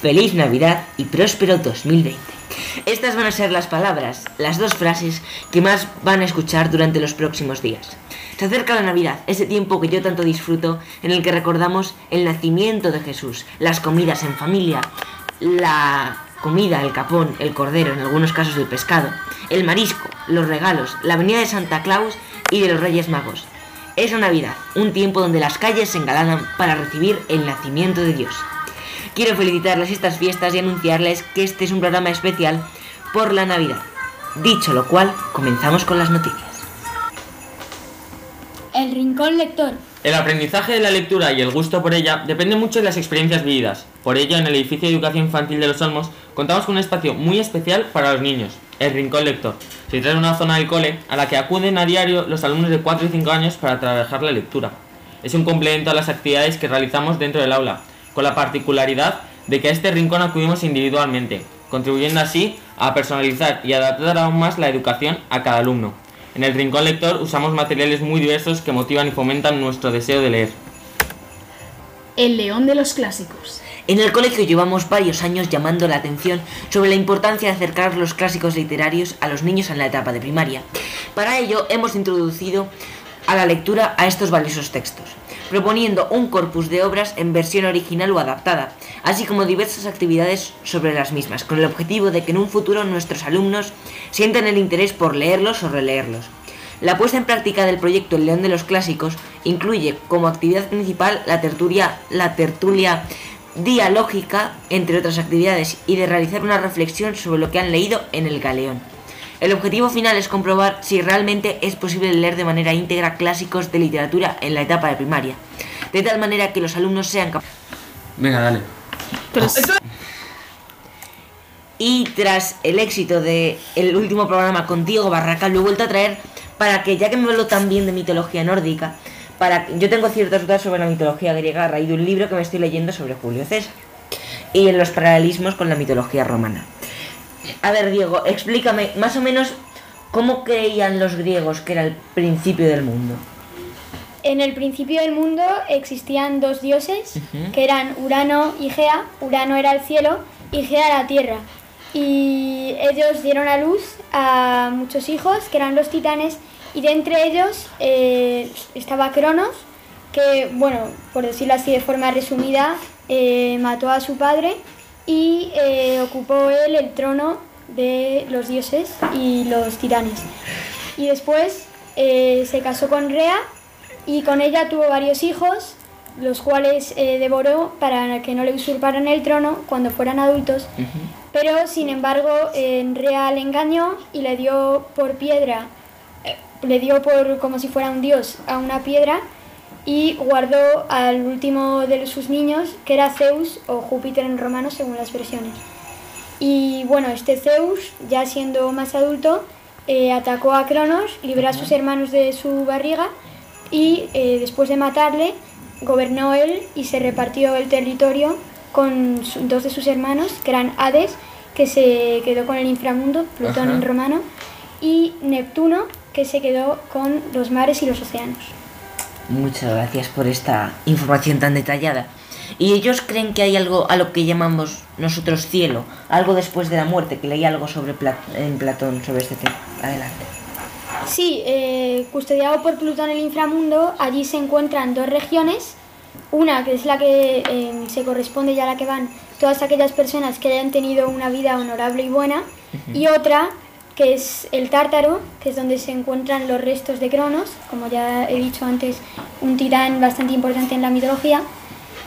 Feliz Navidad y próspero 2020. Estas van a ser las palabras, las dos frases que más van a escuchar durante los próximos días. Se acerca la Navidad, ese tiempo que yo tanto disfruto, en el que recordamos el nacimiento de Jesús, las comidas en familia, la comida, el capón, el cordero, en algunos casos el pescado, el marisco, los regalos, la venida de Santa Claus y de los Reyes Magos. Es la Navidad, un tiempo donde las calles se engalanan para recibir el nacimiento de Dios. Quiero felicitarles estas fiestas y anunciarles que este es un programa especial por la Navidad. Dicho lo cual, comenzamos con las noticias. El Rincón Lector. El aprendizaje de la lectura y el gusto por ella depende mucho de las experiencias vividas. Por ello, en el edificio de educación infantil de Los Olmos contamos con un espacio muy especial para los niños, el Rincón Lector. Se trata de una zona del cole a la que acuden a diario los alumnos de 4 y 5 años para trabajar la lectura. Es un complemento a las actividades que realizamos dentro del aula, con la particularidad de que a este rincón acudimos individualmente, contribuyendo así a personalizar y adaptar aún más la educación a cada alumno. En el Rincón Lector usamos materiales muy diversos que motivan y fomentan nuestro deseo de leer. El león de los clásicos. En el colegio llevamos varios años llamando la atención sobre la importancia de acercar los clásicos literarios a los niños en la etapa de primaria. Para ello hemos introducido a la lectura a estos valiosos textos, proponiendo un corpus de obras en versión original o adaptada, así como diversas actividades sobre las mismas, con el objetivo de que en un futuro nuestros alumnos sientan el interés por leerlos o releerlos. La puesta en práctica del proyecto El León de los Clásicos incluye como actividad principal la tertulia, la tertulia dialógica, entre otras actividades, y de realizar una reflexión sobre lo que han leído en el galeón. El objetivo final es comprobar si realmente es posible leer de manera íntegra clásicos de literatura en la etapa de primaria, de tal manera que los alumnos sean capaces. Venga, dale. Y tras el éxito de el último programa con Diego Barraca, lo he vuelto a traer para que, ya que me hablo tan bien de mitología nórdica, para yo tengo ciertas dudas sobre la mitología griega a raíz de un libro que me estoy leyendo sobre Julio César y en los paralelismos con la mitología romana. A ver, Diego, explícame más o menos cómo creían los griegos que era el principio del mundo. En el principio del mundo existían dos dioses, que eran Urano y Gea. Urano era el cielo y Gea la tierra. Y ellos dieron a luz a muchos hijos, que eran los titanes, y de entre ellos eh, estaba Cronos, que, bueno, por decirlo así de forma resumida, eh, mató a su padre y eh, ocupó él el trono de los dioses y los titanes. Y después eh, se casó con Rea y con ella tuvo varios hijos, los cuales eh, devoró para que no le usurparan el trono cuando fueran adultos. Pero sin embargo, eh, Rea le engañó y le dio por piedra, le dio por como si fuera un dios a una piedra y guardó al último de sus niños, que era Zeus o Júpiter en romano, según las versiones. Y bueno, este Zeus, ya siendo más adulto, eh, atacó a Cronos, libró a sus hermanos de su barriga y eh, después de matarle, gobernó él y se repartió el territorio con su- dos de sus hermanos, que eran Hades, que se quedó con el inframundo, Plutón Ajá. en romano, y Neptuno, que se quedó con los mares y los océanos. Muchas gracias por esta información tan detallada. ¿Y ellos creen que hay algo a lo que llamamos nosotros cielo? Algo después de la muerte, que leí algo sobre Pla- en Platón sobre este tema. Adelante. Sí, eh, custodiado por Plutón el inframundo, allí se encuentran dos regiones. Una que es la que eh, se corresponde ya a la que van todas aquellas personas que hayan tenido una vida honorable y buena. Y otra que es el Tártaro, que es donde se encuentran los restos de Cronos, como ya he dicho antes, un titán bastante importante en la mitología.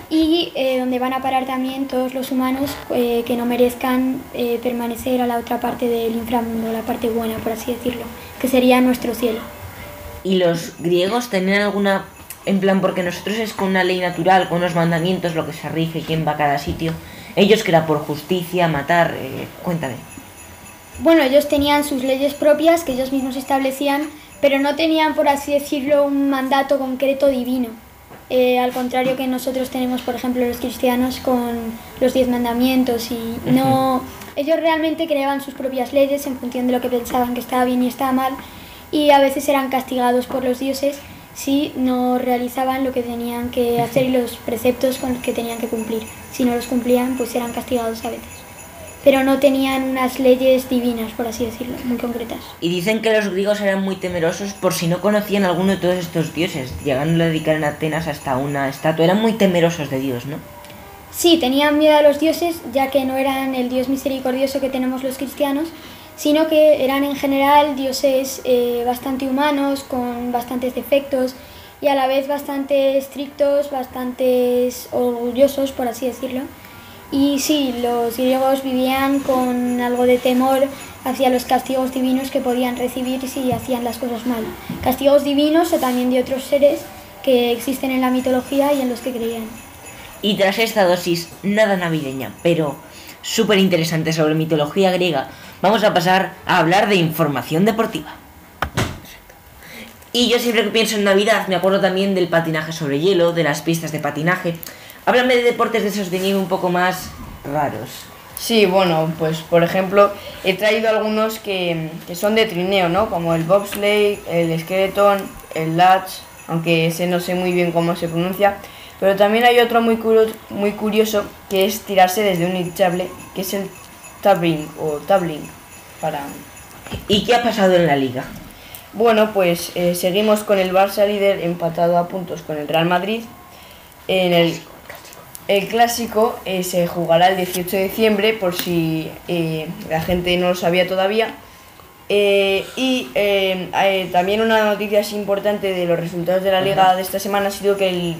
Y eh, donde van a parar también todos los humanos eh, que no merezcan eh, permanecer a la otra parte del inframundo, la parte buena, por así decirlo, que sería nuestro cielo. ¿Y los griegos tenían alguna... En plan, porque nosotros es con una ley natural, con unos mandamientos, lo que se rige, quién va a cada sitio. Ellos que era por justicia, matar... cuéntame. Bueno, ellos tenían sus leyes propias que ellos mismos establecían, pero no tenían, por así decirlo, un mandato concreto divino. Eh, al contrario que nosotros tenemos, por ejemplo, los cristianos con los diez mandamientos y no... Ellos realmente creaban sus propias leyes en función de lo que pensaban que estaba bien y estaba mal y a veces eran castigados por los dioses si no realizaban lo que tenían que hacer y los preceptos con los que tenían que cumplir. Si no los cumplían, pues eran castigados a veces. Pero no tenían unas leyes divinas, por así decirlo, muy concretas. Y dicen que los griegos eran muy temerosos por si no conocían alguno de todos estos dioses, llegando a dedicar en Atenas hasta una estatua. Eran muy temerosos de Dios, ¿no? Sí, tenían miedo a los dioses, ya que no eran el Dios misericordioso que tenemos los cristianos, sino que eran en general dioses eh, bastante humanos, con bastantes defectos y a la vez bastante estrictos, bastante orgullosos, por así decirlo. Y sí, los griegos vivían con algo de temor hacia los castigos divinos que podían recibir si hacían las cosas mal. Castigos divinos o también de otros seres que existen en la mitología y en los que creían. Y tras esta dosis nada navideña, pero súper interesante sobre mitología griega, vamos a pasar a hablar de información deportiva. Y yo siempre que pienso en Navidad me acuerdo también del patinaje sobre hielo, de las pistas de patinaje. Háblame de deportes de esos de nieve un poco más raros. Sí, bueno, pues por ejemplo, he traído algunos que, que son de trineo, ¿no? Como el bobsleigh, el skeleton, el latch, aunque ese no sé muy bien cómo se pronuncia. Pero también hay otro muy, muy curioso que es tirarse desde un hinchable, que es el tabling o tabling. Para... ¿Y qué ha pasado en la liga? Bueno, pues eh, seguimos con el Barça líder empatado a puntos con el Real Madrid. En el, el clásico eh, se jugará el 18 de diciembre, por si eh, la gente no lo sabía todavía. y también una noticia importante de los resultados de la liga de esta semana ha sido que el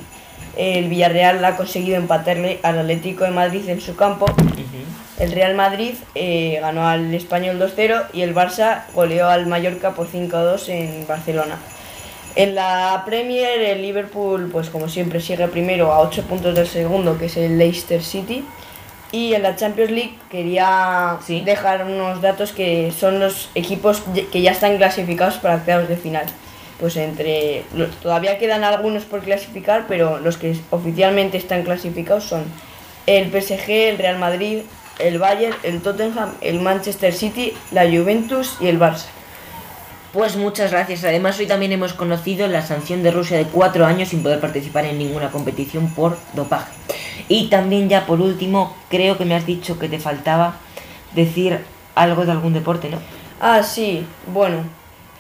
el Villarreal ha conseguido empatarle al Atlético de Madrid en su campo. El Real Madrid eh, ganó al Español 2-0 y el Barça goleó al Mallorca por 5-2 en Barcelona. En la Premier el Liverpool, pues como siempre, sigue primero a 8 puntos del segundo, que es el Leicester City. Y en la Champions League quería dejar unos datos que son los equipos que ya están clasificados para octavos de final pues entre todavía quedan algunos por clasificar, pero los que oficialmente están clasificados son el PSG, el Real Madrid, el Bayern, el Tottenham, el Manchester City, la Juventus y el Barça. Pues muchas gracias. Además, hoy también hemos conocido la sanción de Rusia de cuatro años sin poder participar en ninguna competición por dopaje. Y también ya por último, creo que me has dicho que te faltaba decir algo de algún deporte, ¿no? Ah, sí. Bueno,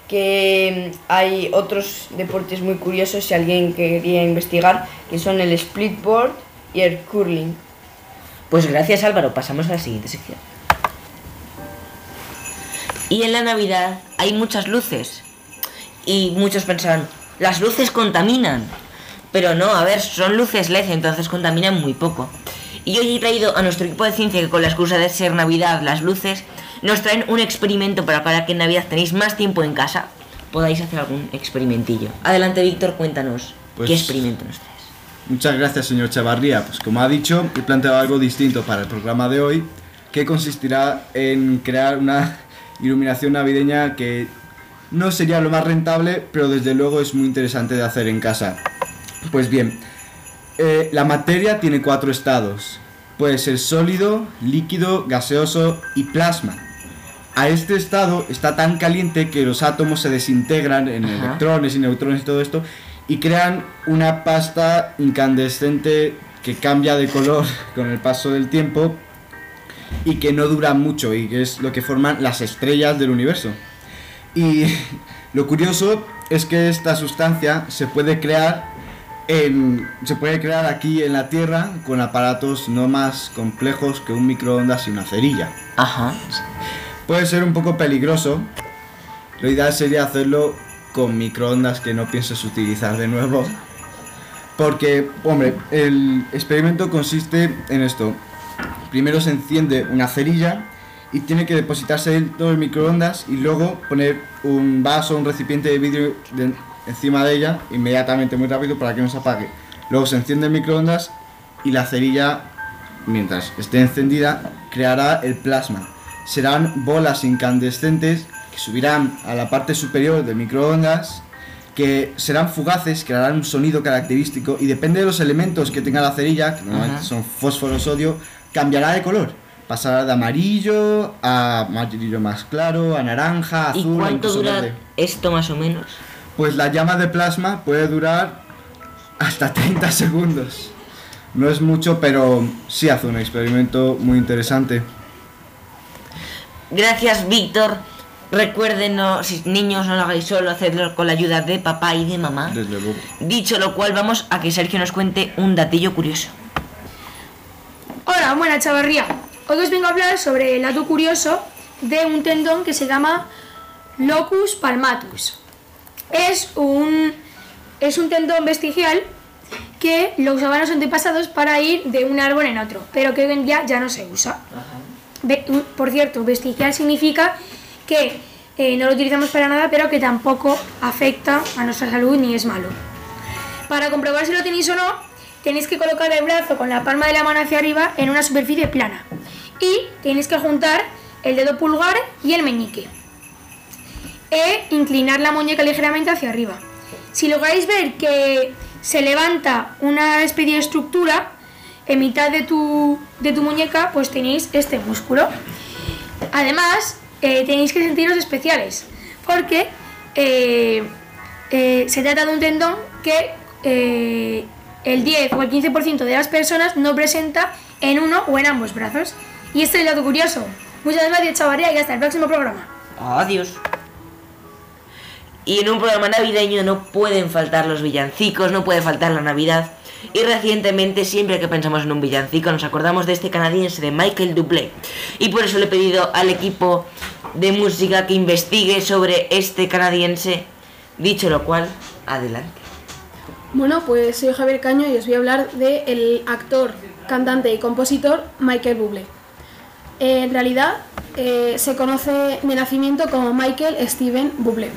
que mm, hay otros deportes muy curiosos si alguien quería investigar, que son el splitboard y el curling. Pues gracias Álvaro, pasamos a la siguiente sección. Y en la Navidad hay muchas luces. Y muchos pensaban, las luces contaminan. Pero no, a ver, son luces LED, entonces contaminan muy poco. Y hoy he traído a nuestro equipo de ciencia que con la excusa de ser Navidad las luces nos traen un experimento para que en Navidad tenéis más tiempo en casa, podáis hacer algún experimentillo. Adelante, Víctor, cuéntanos Pues- qué experimento nos traes. Muchas gracias, señor Chavarría. Pues como ha dicho, he planteado algo distinto para el programa de hoy, que consistirá en crear una iluminación navideña que no sería lo más rentable, pero desde luego es muy interesante de hacer en casa. Pues bien, eh, la materia tiene cuatro estados. Puede ser sólido, líquido, gaseoso y plasma. A este estado está tan caliente que los átomos se desintegran en Ajá. electrones y neutrones y todo esto y crean una pasta incandescente que cambia de color con el paso del tiempo y que no dura mucho y que es lo que forman las estrellas del universo. Y lo curioso es que esta sustancia se puede crear en, se puede crear aquí en la Tierra con aparatos no más complejos que un microondas y una cerilla. Ajá. Puede ser un poco peligroso. Lo ideal sería hacerlo con microondas que no pienses utilizar de nuevo. Porque, hombre, el experimento consiste en esto. Primero se enciende una cerilla y tiene que depositarse dentro del microondas y luego poner un vaso, un recipiente de vidrio de- encima de ella inmediatamente, muy rápido, para que no se apague. Luego se enciende el microondas y la cerilla, mientras esté encendida, creará el plasma. Serán bolas incandescentes que subirán a la parte superior del microondas, que serán fugaces, crearán un sonido característico y depende de los elementos que tenga la cerilla, que normalmente Ajá. son fósforo, sodio, cambiará de color. Pasará de amarillo a amarillo más claro, a naranja, ¿Y azul, cuánto incluso dura verde. esto más o menos? Pues la llama de plasma puede durar hasta 30 segundos. No es mucho, pero sí hace un experimento muy interesante. Gracias, Víctor. Recuerden, no, si niños no lo hagáis solo, hacedlo con la ayuda de papá y de mamá. Desde luego. Dicho lo cual, vamos a que Sergio nos cuente un datillo curioso. Hola, buena chavarría. Hoy os vengo a hablar sobre el dato curioso de un tendón que se llama locus palmatus. Es un, es un tendón vestigial que lo usaban los antepasados para ir de un árbol en otro, pero que hoy en día ya no se usa. Ve- por cierto, vestigial significa que eh, no lo utilizamos para nada, pero que tampoco afecta a nuestra salud ni es malo. Para comprobar si lo tenéis o no, tenéis que colocar el brazo con la palma de la mano hacia arriba en una superficie plana. Y tenéis que juntar el dedo pulgar y el meñique. E inclinar la muñeca ligeramente hacia arriba. Si lográis ver que se levanta una especie de estructura en mitad de tu, de tu muñeca, pues tenéis este músculo. Además, eh, tenéis que sentiros especiales, porque eh, eh, se trata de un tendón que el 10 o el 15% de las personas no presenta en uno o en ambos brazos. Y este es el dato curioso. Muchas gracias, chavaría, y hasta el próximo programa. Adiós. Y en un programa navideño no pueden faltar los villancicos, no puede faltar la Navidad. Y recientemente, siempre que pensamos en un villancico, nos acordamos de este canadiense de Michael Dublé. Y por eso le he pedido al equipo de música que investigue sobre este canadiense. Dicho lo cual, adelante. Bueno, pues soy Javier Caño y os voy a hablar del actor, cantante y compositor Michael Bublé. Eh, en realidad eh, se conoce de nacimiento como Michael Steven Bublé.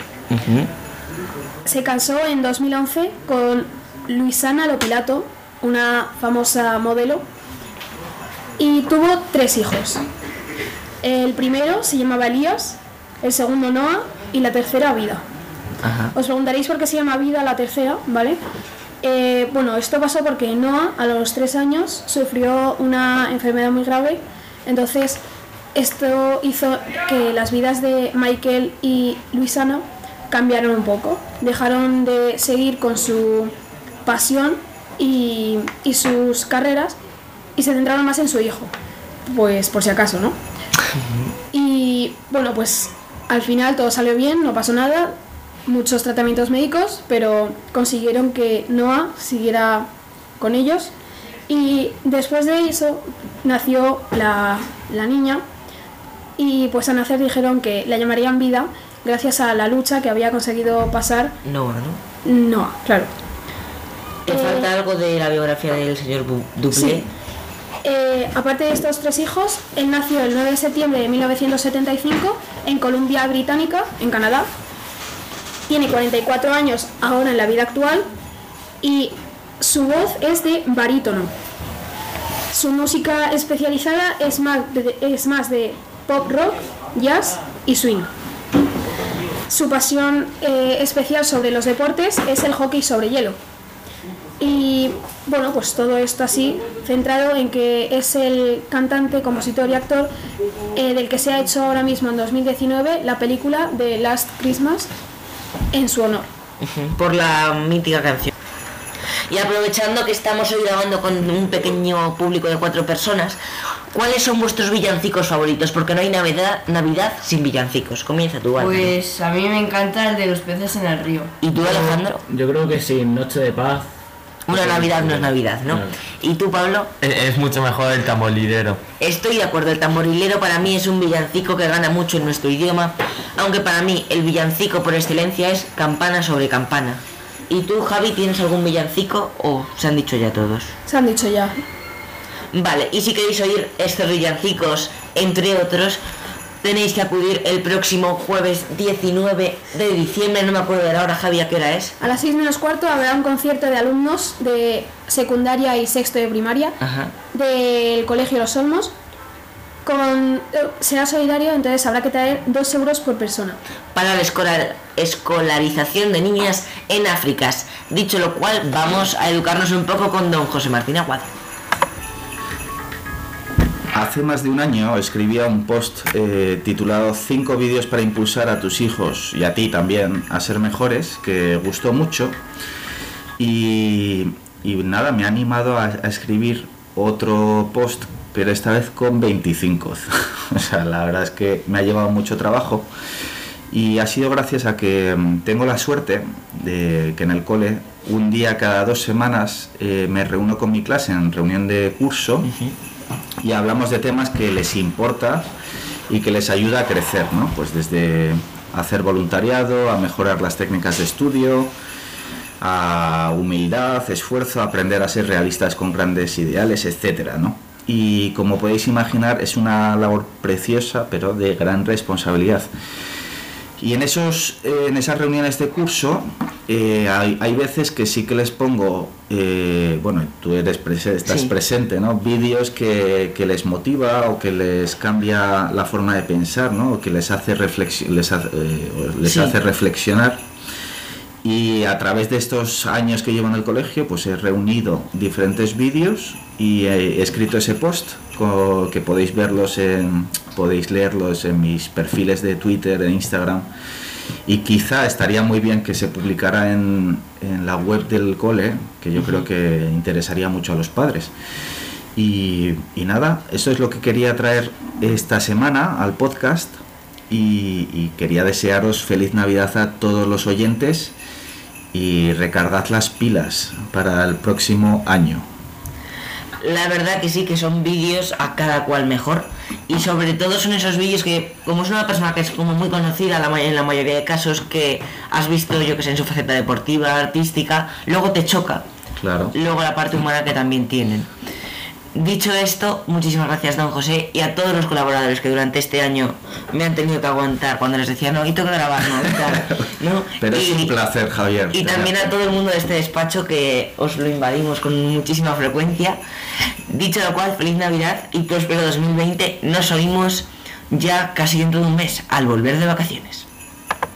Se casó en 2011 con Luisana Lopilato, una famosa modelo, y tuvo tres hijos. El primero se llamaba Elías, el segundo Noah y la tercera Vida. Ajá. Os preguntaréis por qué se llama Vida la tercera, ¿vale? Eh, bueno, esto pasó porque Noah a los tres años sufrió una enfermedad muy grave, entonces esto hizo que las vidas de Michael y Luisana cambiaron un poco, dejaron de seguir con su pasión y, y sus carreras y se centraron más en su hijo, pues por si acaso, ¿no? Y bueno, pues al final todo salió bien, no pasó nada, muchos tratamientos médicos, pero consiguieron que Noah siguiera con ellos. Y después de eso nació la, la niña y pues al nacer dijeron que la llamarían vida gracias a la lucha que había conseguido pasar No, ¿no? Noah, claro. ¿Te Eh, falta algo de la biografía del señor Dublé? Sí. Eh, aparte de estos tres hijos, él nació el 9 de septiembre de 1975 en Columbia Británica, en Canadá. Tiene 44 años ahora en la vida actual y su voz es de barítono. Su música especializada es más de, es más de pop rock, jazz y swing. Su pasión eh, especial sobre los deportes es el hockey sobre hielo. Y bueno, pues todo esto así, centrado en que es el cantante, compositor y actor eh, del que se ha hecho ahora mismo en 2019 la película de Last Christmas en su honor. Por la mítica canción. Y aprovechando que estamos hoy grabando con un pequeño público de cuatro personas, ¿cuáles son vuestros villancicos favoritos? Porque no hay Navidad, Navidad sin villancicos. Comienza tú, Álvaro. Pues a mí me encanta el de los peces en el río. ¿Y tú, Alejandro? Yo creo que sí, Noche de Paz. Una Navidad no es Navidad, ¿no? Claro. ¿Y tú, Pablo? Es, es mucho mejor el tambolidero. Estoy de acuerdo, el tamborilero para mí es un villancico que gana mucho en nuestro idioma, aunque para mí el villancico por excelencia es campana sobre campana. ¿Y tú, Javi, tienes algún villancico o se han dicho ya todos? Se han dicho ya. Vale, y si queréis oír estos villancicos, entre otros, tenéis que acudir el próximo jueves 19 de diciembre, no me acuerdo de la hora, Javi, ¿a qué hora es? A las 6 menos cuarto habrá un concierto de alumnos de secundaria y sexto de primaria Ajá. del Colegio Los Olmos. Con, eh, será solidario, entonces habrá que traer 2 euros por persona. Para la escolar- escolarización de niñas en África. Dicho lo cual, vamos a educarnos un poco con don José Martín Aguado. hace más de un año escribía un post eh, titulado 5 vídeos para impulsar a tus hijos y a ti también a ser mejores, que gustó mucho. Y, y nada, me ha animado a, a escribir otro post, pero esta vez con 25. o sea, la verdad es que me ha llevado mucho trabajo. Y ha sido gracias a que mm, tengo la suerte de que en el cole, un día cada dos semanas, eh, me reúno con mi clase en reunión de curso y hablamos de temas que les importa y que les ayuda a crecer, ¿no? Pues desde hacer voluntariado, a mejorar las técnicas de estudio, a humildad, esfuerzo, aprender a ser realistas con grandes ideales, etcétera, ¿no? Y como podéis imaginar, es una labor preciosa, pero de gran responsabilidad. Y en, esos, eh, en esas reuniones de curso eh, hay, hay veces que sí que les pongo, eh, bueno, tú eres prese- estás Sí. presente, ¿no? Vídeos que, que les motiva o que les cambia la forma de pensar, ¿no? O que les hace, reflexi- les eh, o les Sí. hace reflexionar. Y a través de estos años que llevo en el colegio, pues he reunido diferentes vídeos y he escrito ese post que podéis verlos en, podéis leerlos en mis perfiles de Twitter, e Instagram. Y quizá estaría muy bien que se publicara en, en la web del cole, que yo creo que interesaría mucho a los padres. Y, y nada, eso es lo que quería traer esta semana al podcast. Y, y quería desearos feliz Navidad a todos los oyentes y recargad las pilas para el próximo año. La verdad que sí, que son vídeos a cada cual mejor. Y sobre todo son esos vídeos que, como es una persona que es como muy conocida la en la mayoría de casos, que has visto, yo que sé, en su faceta deportiva, artística, luego te choca. Claro. Luego la parte humana que también tienen. Dicho esto, muchísimas gracias don José y a todos los colaboradores que durante este año me han tenido que aguantar cuando les decía, no, y tengo que grabar, no, y tal", ¿no? Pero es un placer, Javier. y también a todo el mundo de este despacho que os lo invadimos con muchísima frecuencia. Dicho lo cual, feliz Navidad y próspero 2020. Nos oímos ya casi dentro de un mes al volver de vacaciones.